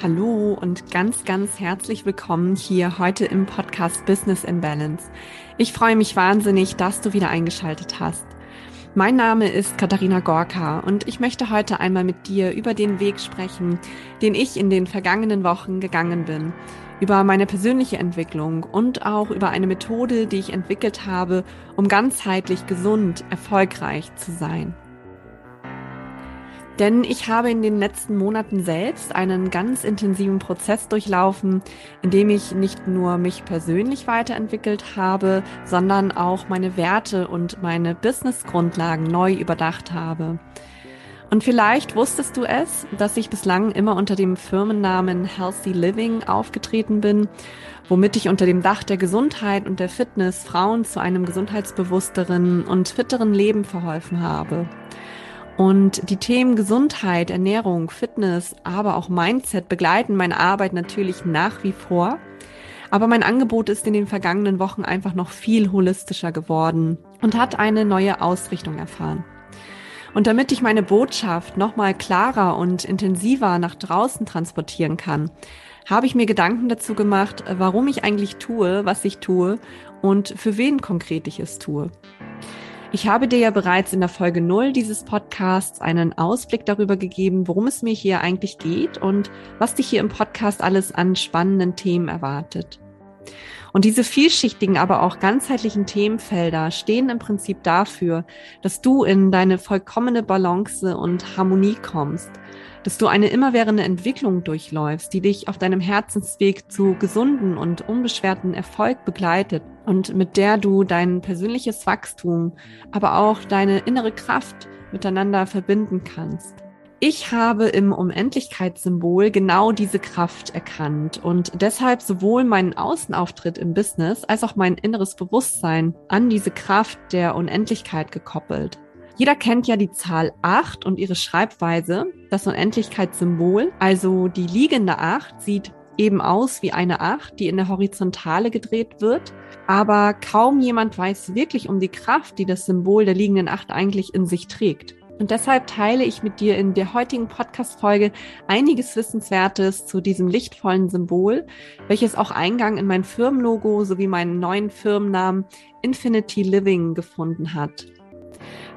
Hallo und ganz, ganz herzlich willkommen hier heute im Podcast Business in Balance. Ich freue mich wahnsinnig, dass du wieder eingeschaltet hast. Mein Name ist Katharina Gorka und ich möchte heute einmal mit dir über den Weg sprechen, den ich in den vergangenen Wochen gegangen bin, über meine persönliche Entwicklung und auch über eine Methode, die ich entwickelt habe, um ganzheitlich gesund, erfolgreich zu sein. Denn ich habe in den letzten Monaten selbst einen ganz intensiven Prozess durchlaufen, in dem ich nicht nur mich persönlich weiterentwickelt habe, sondern auch meine Werte und meine Business-Grundlagen neu überdacht habe. Und vielleicht wusstest du es, dass ich bislang immer unter dem Firmennamen Healthy Living aufgetreten bin, womit ich unter dem Dach der Gesundheit und der Fitness Frauen zu einem gesundheitsbewussteren und fitteren Leben verholfen habe. Und die Themen Gesundheit, Ernährung, Fitness, aber auch Mindset begleiten meine Arbeit natürlich nach wie vor. Aber mein Angebot ist in den vergangenen Wochen einfach noch viel holistischer geworden und hat eine neue Ausrichtung erfahren. Und damit ich meine Botschaft nochmal klarer und intensiver nach draußen transportieren kann, habe ich mir Gedanken dazu gemacht, warum ich eigentlich tue, was ich tue und für wen konkret ich es tue. Ich habe dir ja bereits in der Folge 0 dieses Podcasts einen Ausblick darüber gegeben, worum es mir hier eigentlich geht und was dich hier im Podcast alles an spannenden Themen erwartet. Und diese vielschichtigen, aber auch ganzheitlichen Themenfelder stehen im Prinzip dafür, dass du in deine vollkommene Balance und Harmonie kommst dass du eine immerwährende Entwicklung durchläufst, die dich auf deinem Herzensweg zu gesunden und unbeschwerten Erfolg begleitet und mit der du dein persönliches Wachstum, aber auch deine innere Kraft miteinander verbinden kannst. Ich habe im Unendlichkeitssymbol genau diese Kraft erkannt und deshalb sowohl meinen Außenauftritt im Business als auch mein inneres Bewusstsein an diese Kraft der Unendlichkeit gekoppelt. Jeder kennt ja die Zahl 8 und ihre Schreibweise, das Unendlichkeitssymbol. Also die liegende 8 sieht eben aus wie eine 8, die in der Horizontale gedreht wird. Aber kaum jemand weiß wirklich um die Kraft, die das Symbol der liegenden 8 eigentlich in sich trägt. Und deshalb teile ich mit dir in der heutigen Podcast-Folge einiges Wissenswertes zu diesem lichtvollen Symbol, welches auch Eingang in mein Firmenlogo sowie meinen neuen Firmennamen Infinity Living gefunden hat.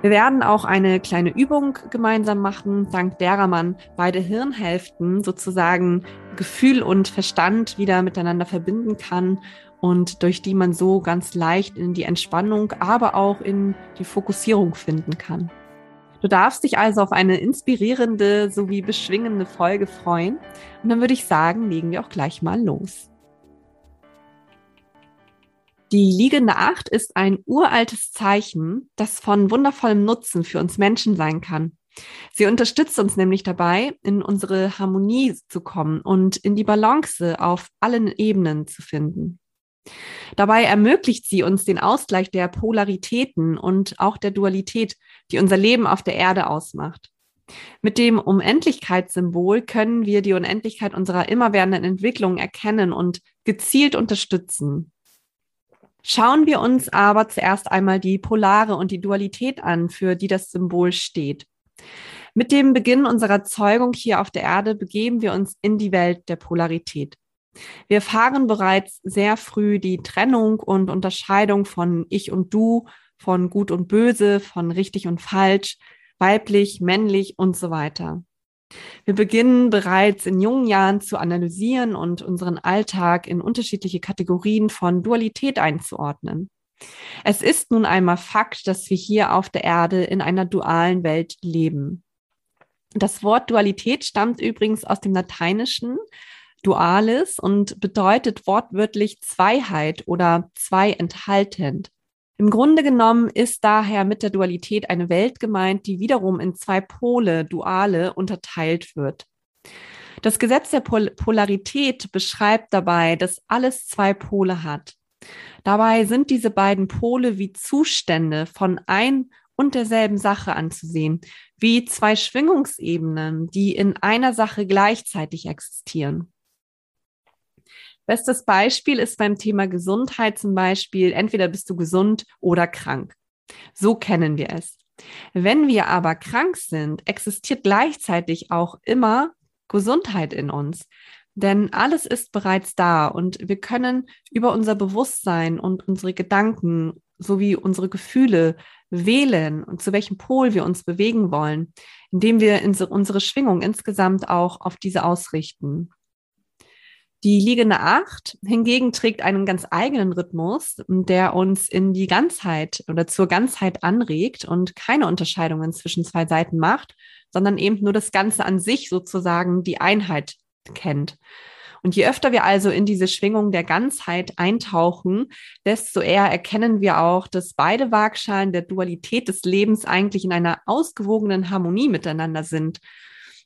Wir werden auch eine kleine Übung gemeinsam machen, dank derer man beide Hirnhälften sozusagen Gefühl und Verstand wieder miteinander verbinden kann und durch die man so ganz leicht in die Entspannung, aber auch in die Fokussierung finden kann. Du darfst dich also auf eine inspirierende sowie beschwingende Folge freuen. Und dann würde ich sagen, legen wir auch gleich mal los. Die liegende Acht ist ein uraltes Zeichen, das von wundervollem Nutzen für uns Menschen sein kann. Sie unterstützt uns nämlich dabei, in unsere Harmonie zu kommen und in die Balance auf allen Ebenen zu finden. Dabei ermöglicht sie uns den Ausgleich der Polaritäten und auch der Dualität, die unser Leben auf der Erde ausmacht. Mit dem Unendlichkeitssymbol können wir die Unendlichkeit unserer immerwährenden Entwicklung erkennen und gezielt unterstützen. Schauen wir uns aber zuerst einmal die Polare und die Dualität an, für die das Symbol steht. Mit dem Beginn unserer Zeugung hier auf der Erde begeben wir uns in die Welt der Polarität. Wir erfahren bereits sehr früh die Trennung und Unterscheidung von Ich und Du, von Gut und Böse, von richtig und falsch, weiblich, männlich und so weiter. Wir beginnen bereits in jungen Jahren zu analysieren und unseren Alltag in unterschiedliche Kategorien von Dualität einzuordnen. Es ist nun einmal Fakt, dass wir hier auf der Erde in einer dualen Welt leben. Das Wort Dualität stammt übrigens aus dem Lateinischen dualis und bedeutet wortwörtlich Zweiheit oder zwei enthaltend. Im Grunde genommen ist daher mit der Dualität eine Welt gemeint, die wiederum in zwei Pole, Duale, unterteilt wird. Das Gesetz der Pol Polarität beschreibt dabei, dass alles zwei Pole hat. Dabei sind diese beiden Pole wie Zustände von ein und derselben Sache anzusehen, wie zwei Schwingungsebenen, die in einer Sache gleichzeitig existieren. Bestes Beispiel ist beim Thema Gesundheit zum Beispiel, entweder bist du gesund oder krank. So kennen wir es. Wenn wir aber krank sind, existiert gleichzeitig auch immer Gesundheit in uns. Denn alles ist bereits da und wir können über unser Bewusstsein und unsere Gedanken sowie unsere Gefühle wählen und zu welchem Pol wir uns bewegen wollen, indem wir unsere Schwingung insgesamt auch auf diese ausrichten. Die liegende Acht hingegen trägt einen ganz eigenen Rhythmus, der uns in die Ganzheit oder zur Ganzheit anregt und keine Unterscheidungen zwischen zwei Seiten macht, sondern eben nur das Ganze an sich sozusagen die Einheit kennt. Und je öfter wir also in diese Schwingung der Ganzheit eintauchen, desto eher erkennen wir auch, dass beide Waagschalen der Dualität des Lebens eigentlich in einer ausgewogenen Harmonie miteinander sind.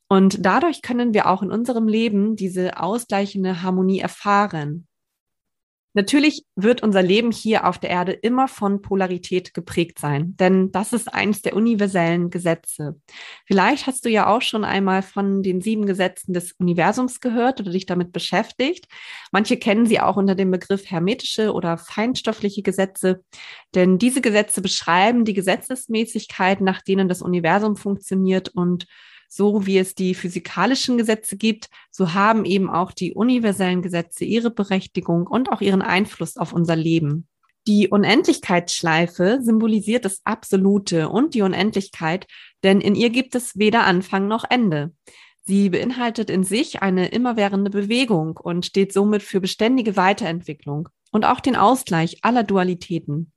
Und dadurch können wir auch in unserem Leben diese ausgleichende Harmonie erfahren. Natürlich wird unser Leben hier auf der Erde immer von Polarität geprägt sein, denn das ist eines der universellen Gesetze. Vielleicht hast du ja auch schon einmal von den sieben Gesetzen des Universums gehört oder dich damit beschäftigt. Manche kennen sie auch unter dem Begriff hermetische oder feinstoffliche Gesetze, denn diese Gesetze beschreiben die Gesetzesmäßigkeit, nach denen das Universum funktioniert und so wie es die physikalischen Gesetze gibt, so haben eben auch die universellen Gesetze ihre Berechtigung und auch ihren Einfluss auf unser Leben. Die Unendlichkeitsschleife symbolisiert das Absolute und die Unendlichkeit, denn in ihr gibt es weder Anfang noch Ende. Sie beinhaltet in sich eine immerwährende Bewegung und steht somit für beständige Weiterentwicklung und auch den Ausgleich aller Dualitäten.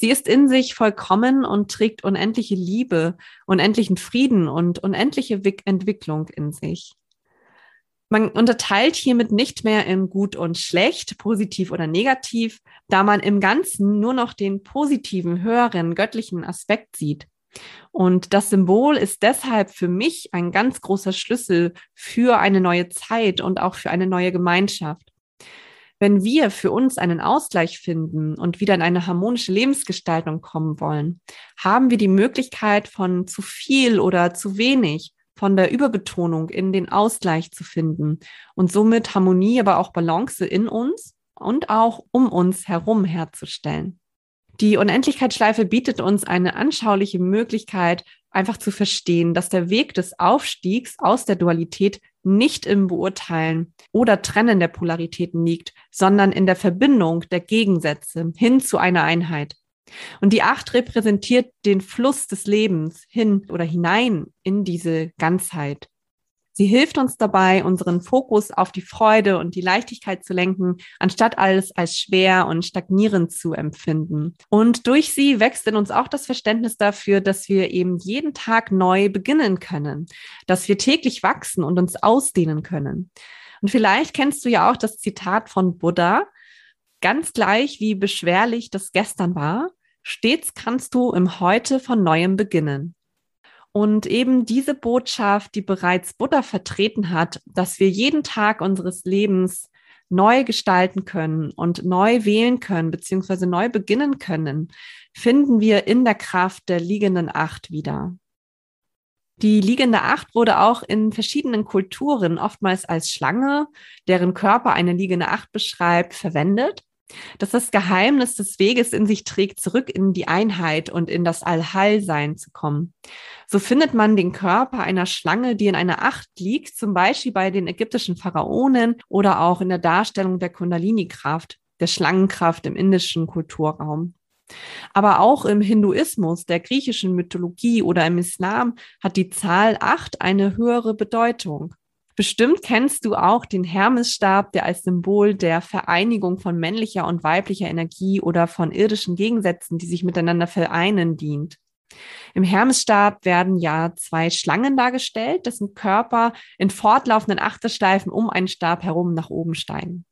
Sie ist in sich vollkommen und trägt unendliche Liebe, unendlichen Frieden und unendliche Entwicklung in sich. Man unterteilt hiermit nicht mehr in gut und schlecht, positiv oder negativ, da man im Ganzen nur noch den positiven, höheren, göttlichen Aspekt sieht. Und das Symbol ist deshalb für mich ein ganz großer Schlüssel für eine neue Zeit und auch für eine neue Gemeinschaft. Wenn wir für uns einen Ausgleich finden und wieder in eine harmonische Lebensgestaltung kommen wollen, haben wir die Möglichkeit von zu viel oder zu wenig, von der Überbetonung in den Ausgleich zu finden und somit Harmonie, aber auch Balance in uns und auch um uns herum herzustellen. Die Unendlichkeitsschleife bietet uns eine anschauliche Möglichkeit, einfach zu verstehen, dass der Weg des Aufstiegs aus der Dualität nicht im Beurteilen oder Trennen der Polaritäten liegt, sondern in der Verbindung der Gegensätze hin zu einer Einheit. Und die Acht repräsentiert den Fluss des Lebens hin oder hinein in diese Ganzheit. Sie hilft uns dabei, unseren Fokus auf die Freude und die Leichtigkeit zu lenken, anstatt alles als schwer und stagnierend zu empfinden. Und durch sie wächst in uns auch das Verständnis dafür, dass wir eben jeden Tag neu beginnen können, dass wir täglich wachsen und uns ausdehnen können. Und vielleicht kennst du ja auch das Zitat von Buddha, ganz gleich wie beschwerlich das gestern war, stets kannst du im Heute von neuem beginnen. Und eben diese Botschaft, die bereits Buddha vertreten hat, dass wir jeden Tag unseres Lebens neu gestalten können und neu wählen können, beziehungsweise neu beginnen können, finden wir in der Kraft der liegenden Acht wieder. Die liegende Acht wurde auch in verschiedenen Kulturen, oftmals als Schlange, deren Körper eine liegende Acht beschreibt, verwendet dass das Geheimnis des Weges in sich trägt, zurück in die Einheit und in das Allheilsein zu kommen. So findet man den Körper einer Schlange, die in einer Acht liegt, zum Beispiel bei den ägyptischen Pharaonen oder auch in der Darstellung der Kundalini-Kraft, der Schlangenkraft im indischen Kulturraum. Aber auch im Hinduismus, der griechischen Mythologie oder im Islam hat die Zahl acht eine höhere Bedeutung. Bestimmt kennst du auch den Hermesstab, der als Symbol der Vereinigung von männlicher und weiblicher Energie oder von irdischen Gegensätzen, die sich miteinander vereinen, dient. Im Hermesstab werden ja zwei Schlangen dargestellt, dessen Körper in fortlaufenden Achterschleifen um einen Stab herum nach oben steigen.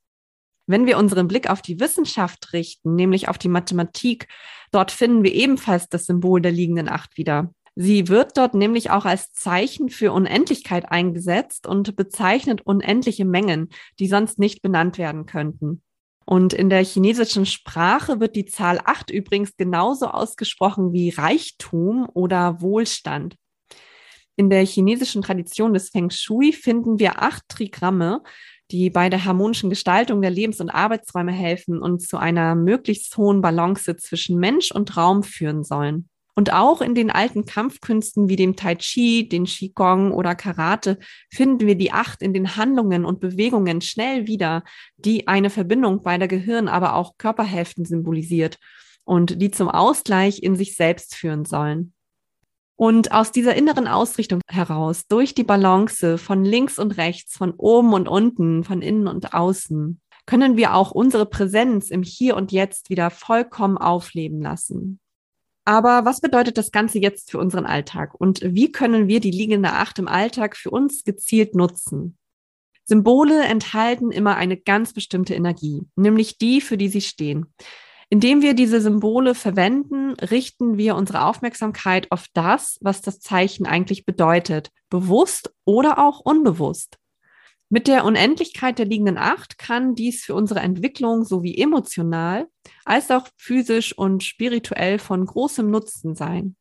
Wenn wir unseren Blick auf die Wissenschaft richten, nämlich auf die Mathematik, dort finden wir ebenfalls das Symbol der liegenden Acht wieder. Sie wird dort nämlich auch als Zeichen für Unendlichkeit eingesetzt und bezeichnet unendliche Mengen, die sonst nicht benannt werden könnten. Und in der chinesischen Sprache wird die Zahl 8 übrigens genauso ausgesprochen wie Reichtum oder Wohlstand. In der chinesischen Tradition des Feng Shui finden wir acht Trigramme, die bei der harmonischen Gestaltung der Lebens- und Arbeitsräume helfen und zu einer möglichst hohen Balance zwischen Mensch und Raum führen sollen. Und auch in den alten Kampfkünsten wie dem Tai Chi, den Qigong oder Karate finden wir die Acht in den Handlungen und Bewegungen schnell wieder, die eine Verbindung beider Gehirn, aber auch Körperhälften symbolisiert und die zum Ausgleich in sich selbst führen sollen. Und aus dieser inneren Ausrichtung heraus, durch die Balance von links und rechts, von oben und unten, von innen und außen, können wir auch unsere Präsenz im Hier und Jetzt wieder vollkommen aufleben lassen. Aber was bedeutet das Ganze jetzt für unseren Alltag und wie können wir die liegende Acht im Alltag für uns gezielt nutzen? Symbole enthalten immer eine ganz bestimmte Energie, nämlich die, für die sie stehen. Indem wir diese Symbole verwenden, richten wir unsere Aufmerksamkeit auf das, was das Zeichen eigentlich bedeutet, bewusst oder auch unbewusst. Mit der Unendlichkeit der liegenden Acht kann dies für unsere Entwicklung sowie emotional als auch physisch und spirituell von großem Nutzen sein.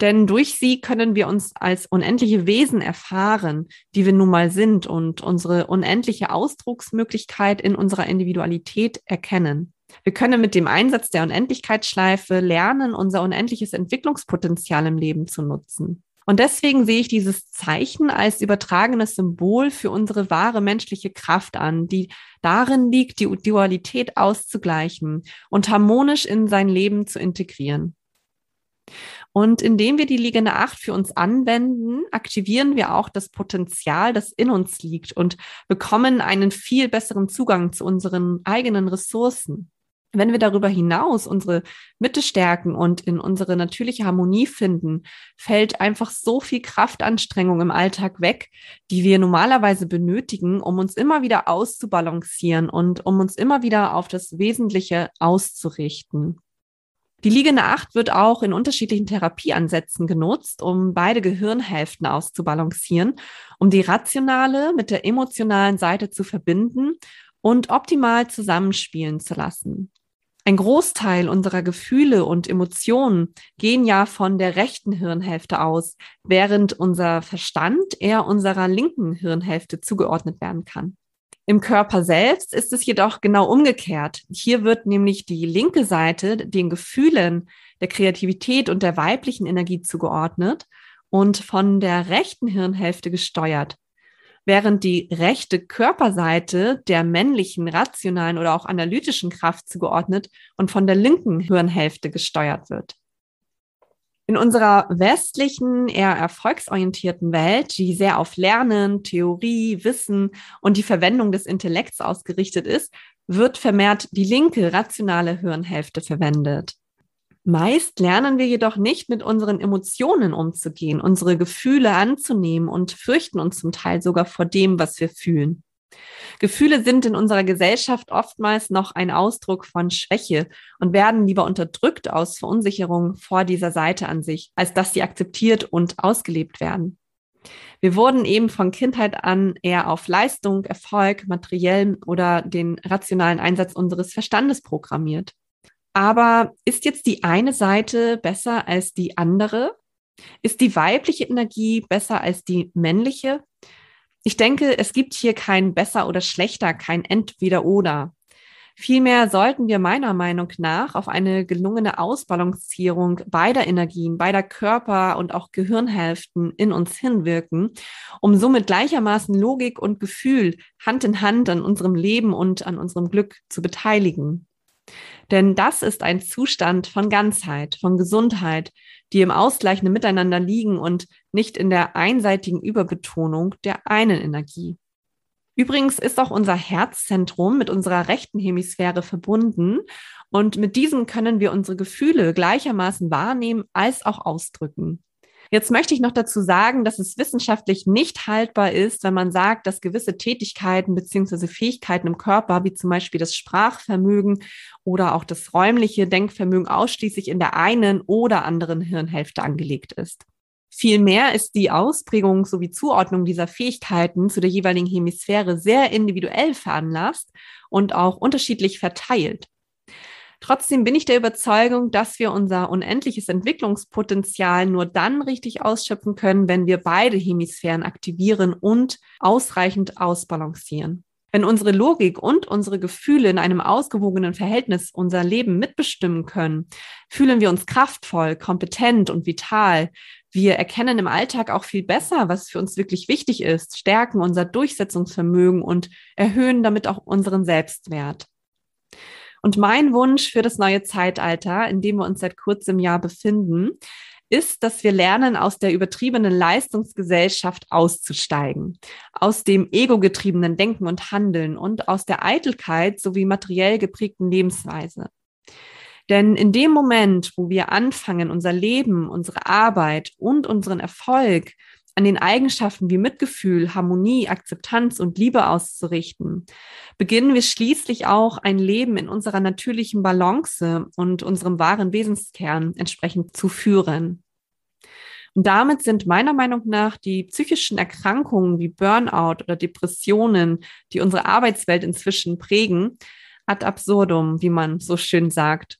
Denn durch sie können wir uns als unendliche Wesen erfahren, die wir nun mal sind und unsere unendliche Ausdrucksmöglichkeit in unserer Individualität erkennen. Wir können mit dem Einsatz der Unendlichkeitsschleife lernen, unser unendliches Entwicklungspotenzial im Leben zu nutzen. Und deswegen sehe ich dieses Zeichen als übertragenes Symbol für unsere wahre menschliche Kraft an, die darin liegt, die Dualität auszugleichen und harmonisch in sein Leben zu integrieren. Und indem wir die liegende Acht für uns anwenden, aktivieren wir auch das Potenzial, das in uns liegt und bekommen einen viel besseren Zugang zu unseren eigenen Ressourcen. Wenn wir darüber hinaus unsere Mitte stärken und in unsere natürliche Harmonie finden, fällt einfach so viel Kraftanstrengung im Alltag weg, die wir normalerweise benötigen, um uns immer wieder auszubalancieren und um uns immer wieder auf das Wesentliche auszurichten. Die liegende Acht wird auch in unterschiedlichen Therapieansätzen genutzt, um beide Gehirnhälften auszubalancieren, um die rationale mit der emotionalen Seite zu verbinden und optimal zusammenspielen zu lassen. Ein Großteil unserer Gefühle und Emotionen gehen ja von der rechten Hirnhälfte aus, während unser Verstand eher unserer linken Hirnhälfte zugeordnet werden kann. Im Körper selbst ist es jedoch genau umgekehrt. Hier wird nämlich die linke Seite den Gefühlen, der Kreativität und der weiblichen Energie zugeordnet und von der rechten Hirnhälfte gesteuert während die rechte Körperseite der männlichen, rationalen oder auch analytischen Kraft zugeordnet und von der linken Hirnhälfte gesteuert wird. In unserer westlichen, eher erfolgsorientierten Welt, die sehr auf Lernen, Theorie, Wissen und die Verwendung des Intellekts ausgerichtet ist, wird vermehrt die linke, rationale Hirnhälfte verwendet. Meist lernen wir jedoch nicht mit unseren Emotionen umzugehen, unsere Gefühle anzunehmen und fürchten uns zum Teil sogar vor dem, was wir fühlen. Gefühle sind in unserer Gesellschaft oftmals noch ein Ausdruck von Schwäche und werden lieber unterdrückt aus Verunsicherung vor dieser Seite an sich, als dass sie akzeptiert und ausgelebt werden. Wir wurden eben von Kindheit an eher auf Leistung, Erfolg, materiellen oder den rationalen Einsatz unseres Verstandes programmiert. Aber ist jetzt die eine Seite besser als die andere? Ist die weibliche Energie besser als die männliche? Ich denke, es gibt hier kein besser oder schlechter, kein entweder oder. Vielmehr sollten wir meiner Meinung nach auf eine gelungene Ausbalancierung beider Energien, beider Körper und auch Gehirnhälften in uns hinwirken, um somit gleichermaßen Logik und Gefühl Hand in Hand an unserem Leben und an unserem Glück zu beteiligen. Denn das ist ein Zustand von Ganzheit, von Gesundheit, die im ausgleichenden Miteinander liegen und nicht in der einseitigen Überbetonung der einen Energie. Übrigens ist auch unser Herzzentrum mit unserer rechten Hemisphäre verbunden und mit diesem können wir unsere Gefühle gleichermaßen wahrnehmen als auch ausdrücken. Jetzt möchte ich noch dazu sagen, dass es wissenschaftlich nicht haltbar ist, wenn man sagt, dass gewisse Tätigkeiten beziehungsweise Fähigkeiten im Körper, wie zum Beispiel das Sprachvermögen oder auch das räumliche Denkvermögen ausschließlich in der einen oder anderen Hirnhälfte angelegt ist. Vielmehr ist die Ausprägung sowie Zuordnung dieser Fähigkeiten zu der jeweiligen Hemisphäre sehr individuell veranlasst und auch unterschiedlich verteilt. Trotzdem bin ich der Überzeugung, dass wir unser unendliches Entwicklungspotenzial nur dann richtig ausschöpfen können, wenn wir beide Hemisphären aktivieren und ausreichend ausbalancieren. Wenn unsere Logik und unsere Gefühle in einem ausgewogenen Verhältnis unser Leben mitbestimmen können, fühlen wir uns kraftvoll, kompetent und vital. Wir erkennen im Alltag auch viel besser, was für uns wirklich wichtig ist, stärken unser Durchsetzungsvermögen und erhöhen damit auch unseren Selbstwert. Und mein Wunsch für das neue Zeitalter, in dem wir uns seit kurzem Jahr befinden, ist, dass wir lernen, aus der übertriebenen Leistungsgesellschaft auszusteigen, aus dem ego-getriebenen Denken und Handeln und aus der Eitelkeit sowie materiell geprägten Lebensweise. Denn in dem Moment, wo wir anfangen, unser Leben, unsere Arbeit und unseren Erfolg an den Eigenschaften wie Mitgefühl, Harmonie, Akzeptanz und Liebe auszurichten, beginnen wir schließlich auch ein Leben in unserer natürlichen Balance und unserem wahren Wesenskern entsprechend zu führen. Und damit sind meiner Meinung nach die psychischen Erkrankungen wie Burnout oder Depressionen, die unsere Arbeitswelt inzwischen prägen, ad absurdum, wie man so schön sagt.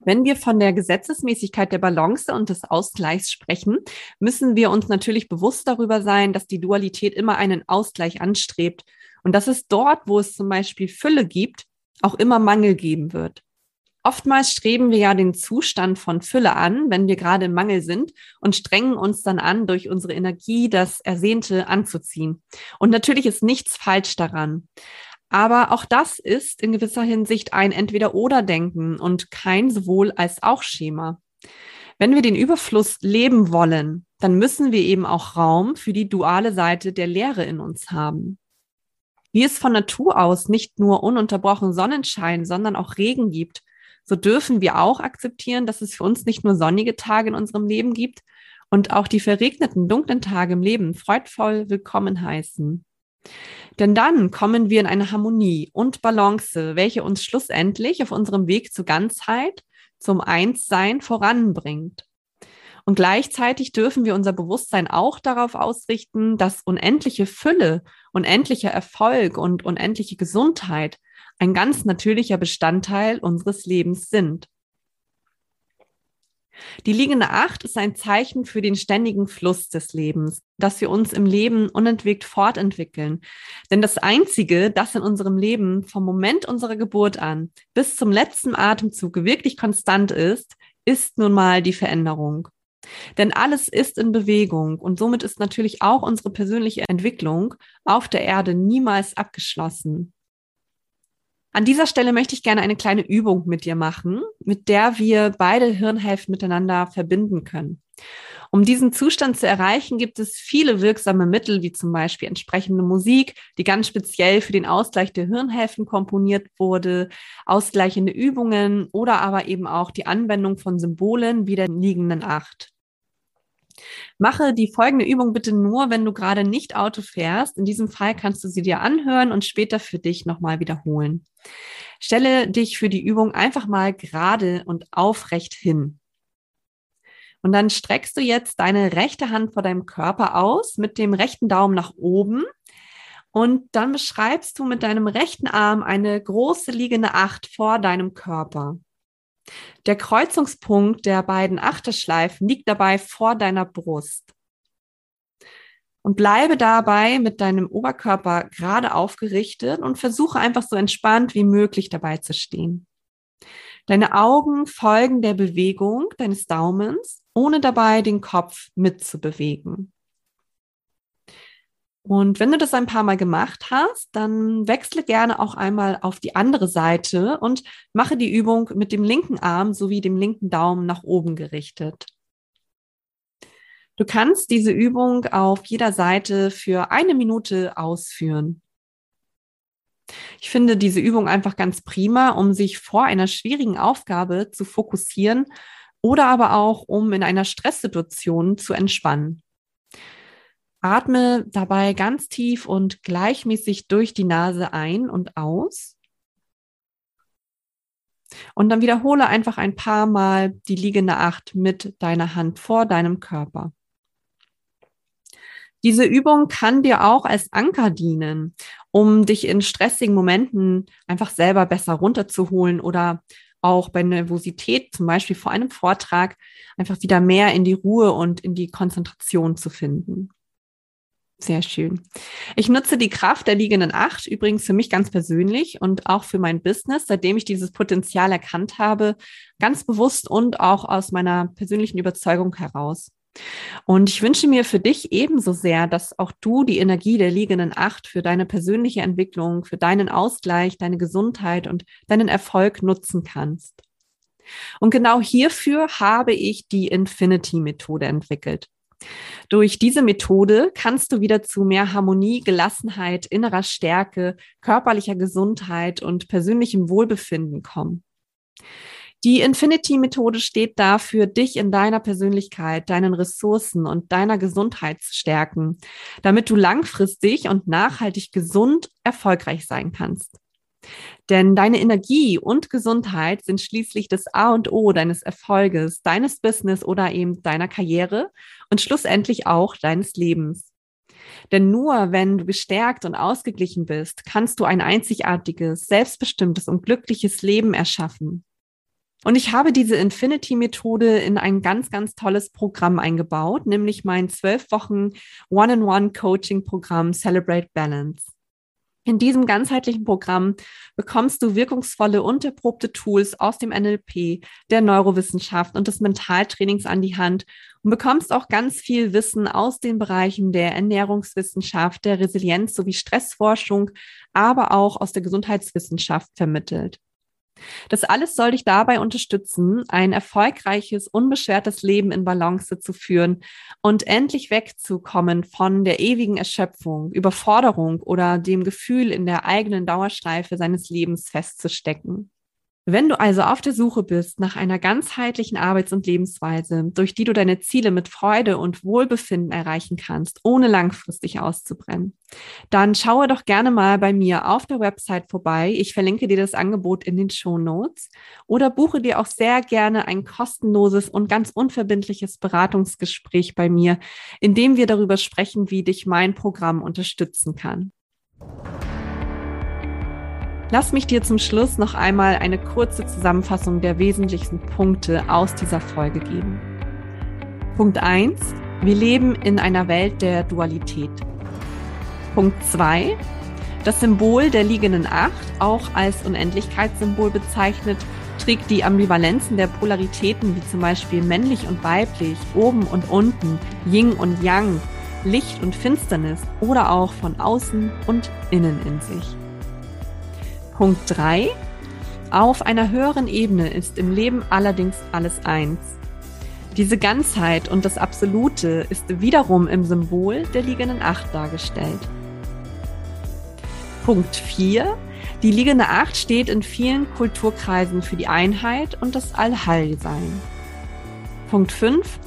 Wenn wir von der Gesetzesmäßigkeit der Balance und des Ausgleichs sprechen, müssen wir uns natürlich bewusst darüber sein, dass die Dualität immer einen Ausgleich anstrebt und dass es dort, wo es zum Beispiel Fülle gibt, auch immer Mangel geben wird. Oftmals streben wir ja den Zustand von Fülle an, wenn wir gerade im Mangel sind und strengen uns dann an, durch unsere Energie das Ersehnte anzuziehen. Und natürlich ist nichts falsch daran. Aber auch das ist in gewisser Hinsicht ein Entweder-Oder-Denken und kein sowohl als auch Schema. Wenn wir den Überfluss leben wollen, dann müssen wir eben auch Raum für die duale Seite der Lehre in uns haben. Wie es von Natur aus nicht nur ununterbrochen Sonnenschein, sondern auch Regen gibt, so dürfen wir auch akzeptieren, dass es für uns nicht nur sonnige Tage in unserem Leben gibt und auch die verregneten, dunklen Tage im Leben freudvoll willkommen heißen. Denn dann kommen wir in eine Harmonie und Balance, welche uns schlussendlich auf unserem Weg zur Ganzheit, zum Einssein voranbringt. Und gleichzeitig dürfen wir unser Bewusstsein auch darauf ausrichten, dass unendliche Fülle, unendlicher Erfolg und unendliche Gesundheit ein ganz natürlicher Bestandteil unseres Lebens sind. Die liegende Acht ist ein Zeichen für den ständigen Fluss des Lebens, dass wir uns im Leben unentwegt fortentwickeln. Denn das Einzige, das in unserem Leben vom Moment unserer Geburt an bis zum letzten Atemzug wirklich konstant ist, ist nun mal die Veränderung. Denn alles ist in Bewegung und somit ist natürlich auch unsere persönliche Entwicklung auf der Erde niemals abgeschlossen. An dieser Stelle möchte ich gerne eine kleine Übung mit dir machen, mit der wir beide Hirnhälften miteinander verbinden können. Um diesen Zustand zu erreichen, gibt es viele wirksame Mittel, wie zum Beispiel entsprechende Musik, die ganz speziell für den Ausgleich der Hirnhälften komponiert wurde, ausgleichende Übungen oder aber eben auch die Anwendung von Symbolen wie der liegenden Acht. Mache die folgende Übung bitte nur, wenn du gerade nicht Auto fährst. In diesem Fall kannst du sie dir anhören und später für dich nochmal wiederholen. Stelle dich für die Übung einfach mal gerade und aufrecht hin. Und dann streckst du jetzt deine rechte Hand vor deinem Körper aus mit dem rechten Daumen nach oben. Und dann beschreibst du mit deinem rechten Arm eine große liegende Acht vor deinem Körper. Der Kreuzungspunkt der beiden Achterschleifen liegt dabei vor deiner Brust. Und bleibe dabei mit deinem Oberkörper gerade aufgerichtet und versuche einfach so entspannt wie möglich dabei zu stehen. Deine Augen folgen der Bewegung deines Daumens, ohne dabei den Kopf mitzubewegen. Und wenn du das ein paar Mal gemacht hast, dann wechsle gerne auch einmal auf die andere Seite und mache die Übung mit dem linken Arm sowie dem linken Daumen nach oben gerichtet. Du kannst diese Übung auf jeder Seite für eine Minute ausführen. Ich finde diese Übung einfach ganz prima, um sich vor einer schwierigen Aufgabe zu fokussieren oder aber auch um in einer Stresssituation zu entspannen. Atme dabei ganz tief und gleichmäßig durch die Nase ein und aus. Und dann wiederhole einfach ein paar Mal die liegende Acht mit deiner Hand vor deinem Körper. Diese Übung kann dir auch als Anker dienen, um dich in stressigen Momenten einfach selber besser runterzuholen oder auch bei Nervosität, zum Beispiel vor einem Vortrag, einfach wieder mehr in die Ruhe und in die Konzentration zu finden. Sehr schön. Ich nutze die Kraft der liegenden Acht übrigens für mich ganz persönlich und auch für mein Business, seitdem ich dieses Potenzial erkannt habe, ganz bewusst und auch aus meiner persönlichen Überzeugung heraus. Und ich wünsche mir für dich ebenso sehr, dass auch du die Energie der liegenden Acht für deine persönliche Entwicklung, für deinen Ausgleich, deine Gesundheit und deinen Erfolg nutzen kannst. Und genau hierfür habe ich die Infinity-Methode entwickelt. Durch diese Methode kannst du wieder zu mehr Harmonie, Gelassenheit, innerer Stärke, körperlicher Gesundheit und persönlichem Wohlbefinden kommen. Die Infinity-Methode steht dafür, dich in deiner Persönlichkeit, deinen Ressourcen und deiner Gesundheit zu stärken, damit du langfristig und nachhaltig gesund erfolgreich sein kannst. Denn deine Energie und Gesundheit sind schließlich das A und O deines Erfolges, deines Business oder eben deiner Karriere und schlussendlich auch deines Lebens. Denn nur wenn du gestärkt und ausgeglichen bist, kannst du ein einzigartiges, selbstbestimmtes und glückliches Leben erschaffen. Und ich habe diese Infinity-Methode in ein ganz, ganz tolles Programm eingebaut, nämlich mein zwölf Wochen One-on-One-Coaching-Programm Celebrate Balance. In diesem ganzheitlichen Programm bekommst du wirkungsvolle und erprobte Tools aus dem NLP, der Neurowissenschaft und des Mentaltrainings an die Hand und bekommst auch ganz viel Wissen aus den Bereichen der Ernährungswissenschaft, der Resilienz sowie Stressforschung, aber auch aus der Gesundheitswissenschaft vermittelt. Das alles soll dich dabei unterstützen, ein erfolgreiches, unbeschwertes Leben in Balance zu führen und endlich wegzukommen von der ewigen Erschöpfung, Überforderung oder dem Gefühl, in der eigenen Dauerschleife seines Lebens festzustecken. Wenn du also auf der Suche bist nach einer ganzheitlichen Arbeits- und Lebensweise, durch die du deine Ziele mit Freude und Wohlbefinden erreichen kannst, ohne langfristig auszubrennen, dann schaue doch gerne mal bei mir auf der Website vorbei. Ich verlinke dir das Angebot in den Show Notes oder buche dir auch sehr gerne ein kostenloses und ganz unverbindliches Beratungsgespräch bei mir, in dem wir darüber sprechen, wie dich mein Programm unterstützen kann. Lass mich dir zum Schluss noch einmal eine kurze Zusammenfassung der wesentlichsten Punkte aus dieser Folge geben. Punkt 1. Wir leben in einer Welt der Dualität. Punkt 2. Das Symbol der liegenden Acht, auch als Unendlichkeitssymbol bezeichnet, trägt die Ambivalenzen der Polaritäten wie zum Beispiel männlich und weiblich, oben und unten, Yin und Yang, Licht und Finsternis oder auch von außen und innen in sich. Punkt 3. Auf einer höheren Ebene ist im Leben allerdings alles eins. Diese Ganzheit und das Absolute ist wiederum im Symbol der liegenden Acht dargestellt. Punkt 4. Die liegende Acht steht in vielen Kulturkreisen für die Einheit und das Allheilsein. Punkt 5.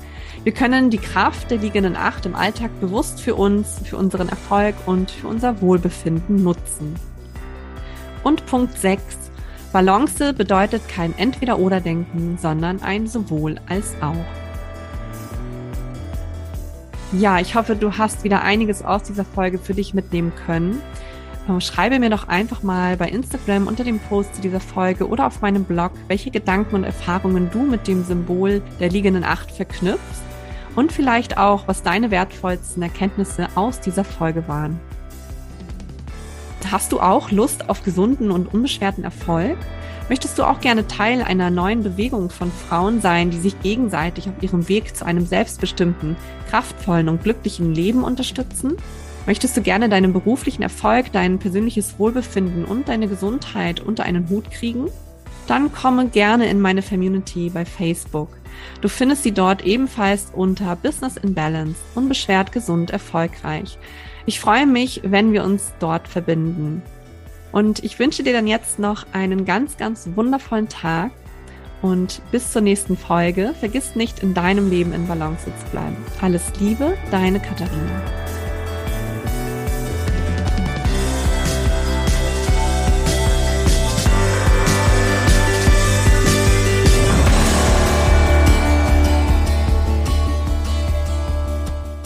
Wir können die Kraft der liegenden Acht im Alltag bewusst für uns, für unseren Erfolg und für unser Wohlbefinden nutzen. Und Punkt 6. Balance bedeutet kein Entweder-Oder-Denken, sondern ein sowohl als auch. Ja, ich hoffe, du hast wieder einiges aus dieser Folge für dich mitnehmen können. Ähm, schreibe mir doch einfach mal bei Instagram unter dem Post zu dieser Folge oder auf meinem Blog, welche Gedanken und Erfahrungen du mit dem Symbol der liegenden Acht verknüpfst und vielleicht auch, was deine wertvollsten Erkenntnisse aus dieser Folge waren. Hast du auch Lust auf gesunden und unbeschwerten Erfolg? Möchtest du auch gerne Teil einer neuen Bewegung von Frauen sein, die sich gegenseitig auf ihrem Weg zu einem selbstbestimmten, kraftvollen und glücklichen Leben unterstützen? Möchtest du gerne deinen beruflichen Erfolg, dein persönliches Wohlbefinden und deine Gesundheit unter einen Hut kriegen? Dann komme gerne in meine Community bei Facebook. Du findest sie dort ebenfalls unter Business in Balance, unbeschwert, gesund, erfolgreich. Ich freue mich, wenn wir uns dort verbinden. Und ich wünsche dir dann jetzt noch einen ganz, ganz wundervollen Tag und bis zur nächsten Folge. Vergiss nicht, in deinem Leben in Balance zu bleiben. Alles Liebe, deine Katharina.